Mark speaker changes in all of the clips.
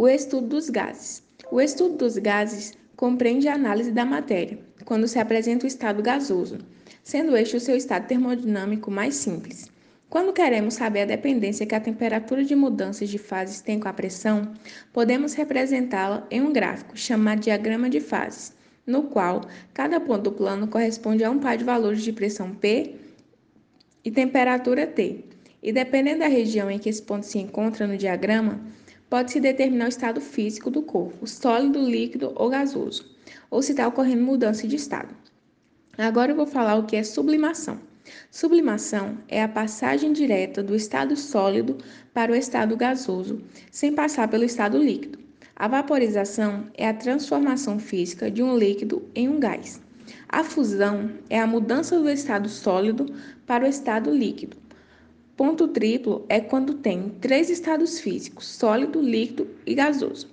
Speaker 1: O estudo dos gases. O estudo dos gases compreende a análise da matéria, quando se apresenta o estado gasoso, sendo este o seu estado termodinâmico mais simples. Quando queremos saber a dependência que a temperatura de mudanças de fases tem com a pressão, podemos representá-la em um gráfico chamado diagrama de fases, no qual cada ponto do plano corresponde a um par de valores de pressão P e temperatura T. E dependendo da região em que esse ponto se encontra no diagrama, pode-se determinar o estado físico do corpo, sólido, líquido ou gasoso, ou se está ocorrendo mudança de estado. Agora eu vou falar o que é sublimação. Sublimação é a passagem direta do estado sólido para o estado gasoso, sem passar pelo estado líquido. A vaporização é a transformação física de um líquido em um gás. A fusão é a mudança do estado sólido para o estado líquido. Ponto triplo é quando tem três estados físicos: sólido, líquido e gasoso.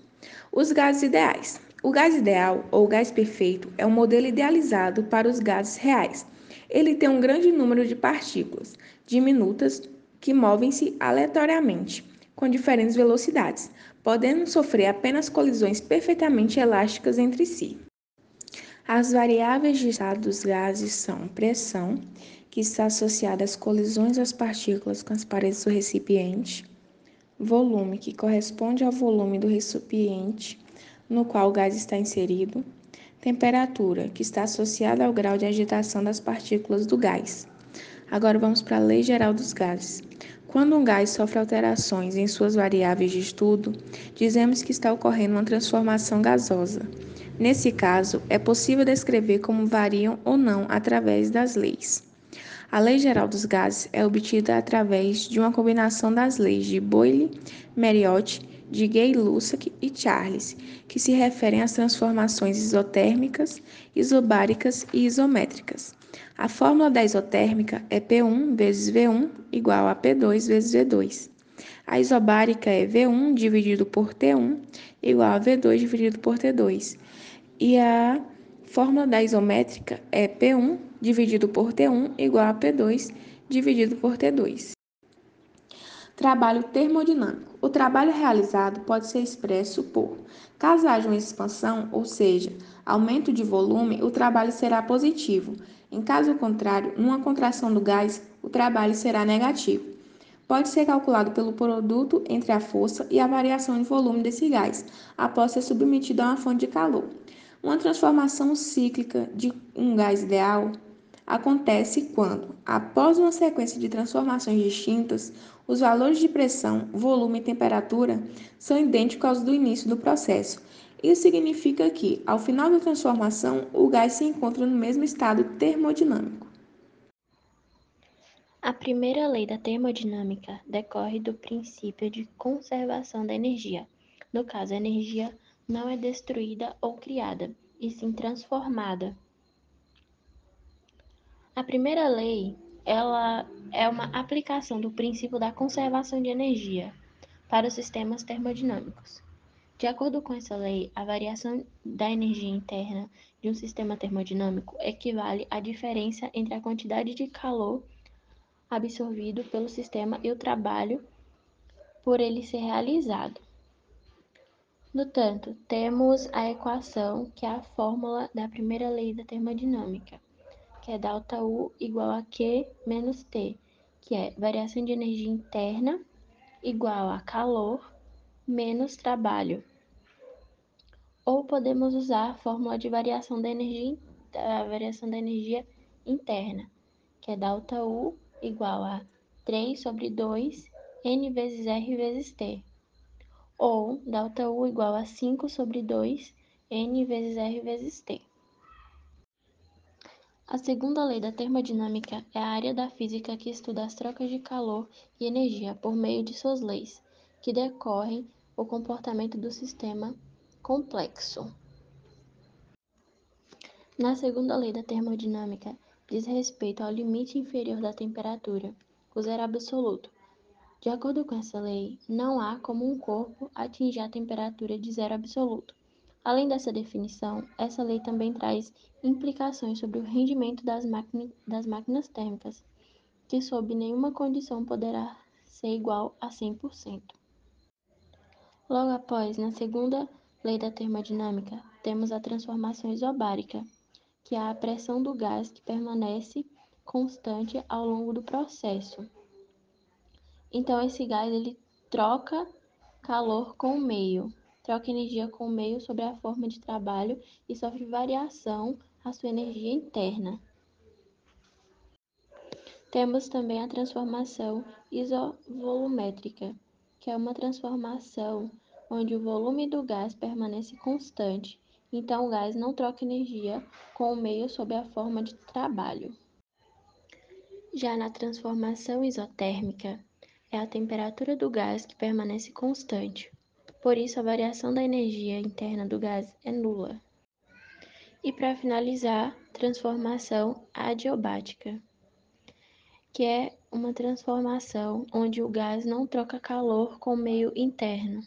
Speaker 1: Os gases ideais. O gás ideal ou gás perfeito é um modelo idealizado para os gases reais ele tem um grande número de partículas diminutas que movem-se aleatoriamente, com diferentes velocidades, podendo sofrer apenas colisões perfeitamente elásticas entre si. As variáveis de estado dos gases são pressão, que está associada às colisões das partículas com as paredes do recipiente, volume, que corresponde ao volume do recipiente no qual o gás está inserido, Temperatura, que está associada ao grau de agitação das partículas do gás. Agora vamos para a Lei Geral dos Gases. Quando um gás sofre alterações em suas variáveis de estudo, dizemos que está ocorrendo uma transformação gasosa. Nesse caso, é possível descrever como variam ou não através das leis. A Lei Geral dos Gases é obtida através de uma combinação das leis de Boyle, Mariotte de Gay-Lussac e Charles, que se referem às transformações isotérmicas, isobáricas e isométricas. A fórmula da isotérmica é P1 vezes V1 igual a P2 vezes V2. A isobárica é V1 dividido por T1 igual a V2 dividido por T2. E a fórmula da isométrica é P1 dividido por T1 igual a P2 dividido por T2. Trabalho termodinâmico. O trabalho realizado pode ser expresso por, caso haja uma expansão, ou seja, aumento de volume, o trabalho será positivo. Em caso contrário, numa contração do gás, o trabalho será negativo. Pode ser calculado pelo produto entre a força e a variação de volume desse gás, após ser submetido a uma fonte de calor. Uma transformação cíclica de um gás ideal acontece quando, após uma sequência de transformações distintas, os valores de pressão, volume e temperatura são idênticos aos do início do processo. Isso significa que, ao final da transformação, o gás se encontra no mesmo estado termodinâmico.
Speaker 2: A primeira lei da termodinâmica decorre do princípio de conservação da energia. No caso, a energia não é destruída ou criada, e sim transformada. A primeira lei ela é uma aplicação do princípio da conservação de energia para os sistemas termodinâmicos. De acordo com essa lei, a variação da energia interna de um sistema termodinâmico equivale à diferença entre a quantidade de calor absorvido pelo sistema e o trabalho por ele ser realizado. No entanto, temos a equação que é a fórmula da primeira lei da termodinâmica, que é delta U igual a Q menos T, que é variação de energia interna igual a calor menos trabalho. Ou podemos usar a fórmula de variação da energia, da variação da energia interna, que é delta U igual a 3 sobre 2 N vezes R vezes T. Ou delta U igual a 5 sobre 2 N vezes R vezes T. A segunda lei da termodinâmica é a área da física que estuda as trocas de calor e energia por meio de suas leis, que decorrem o comportamento do sistema complexo. Na segunda lei da termodinâmica, diz respeito ao limite inferior da temperatura, o zero absoluto. De acordo com essa lei, não há como um corpo atingir a temperatura de zero absoluto. Além dessa definição, essa lei também traz implicações sobre o rendimento das, das máquinas térmicas, que sob nenhuma condição poderá ser igual a 100%. Logo após, na segunda lei da termodinâmica, temos a transformação isobárica, que é a pressão do gás que permanece constante ao longo do processo. Então, esse gás ele troca calor com o meio, troca energia com o meio sob a forma de trabalho e sofre variação a sua energia interna. Temos também a transformação isovolumétrica, que é uma transformação onde o volume do gás permanece constante, então o gás não troca energia com o meio sob a forma de trabalho. Já na transformação isotérmica, é a temperatura do gás que permanece constante, por isso a variação da energia interna do gás é nula. E para finalizar, transformação adiabática que é uma transformação onde o gás não troca calor com o meio interno.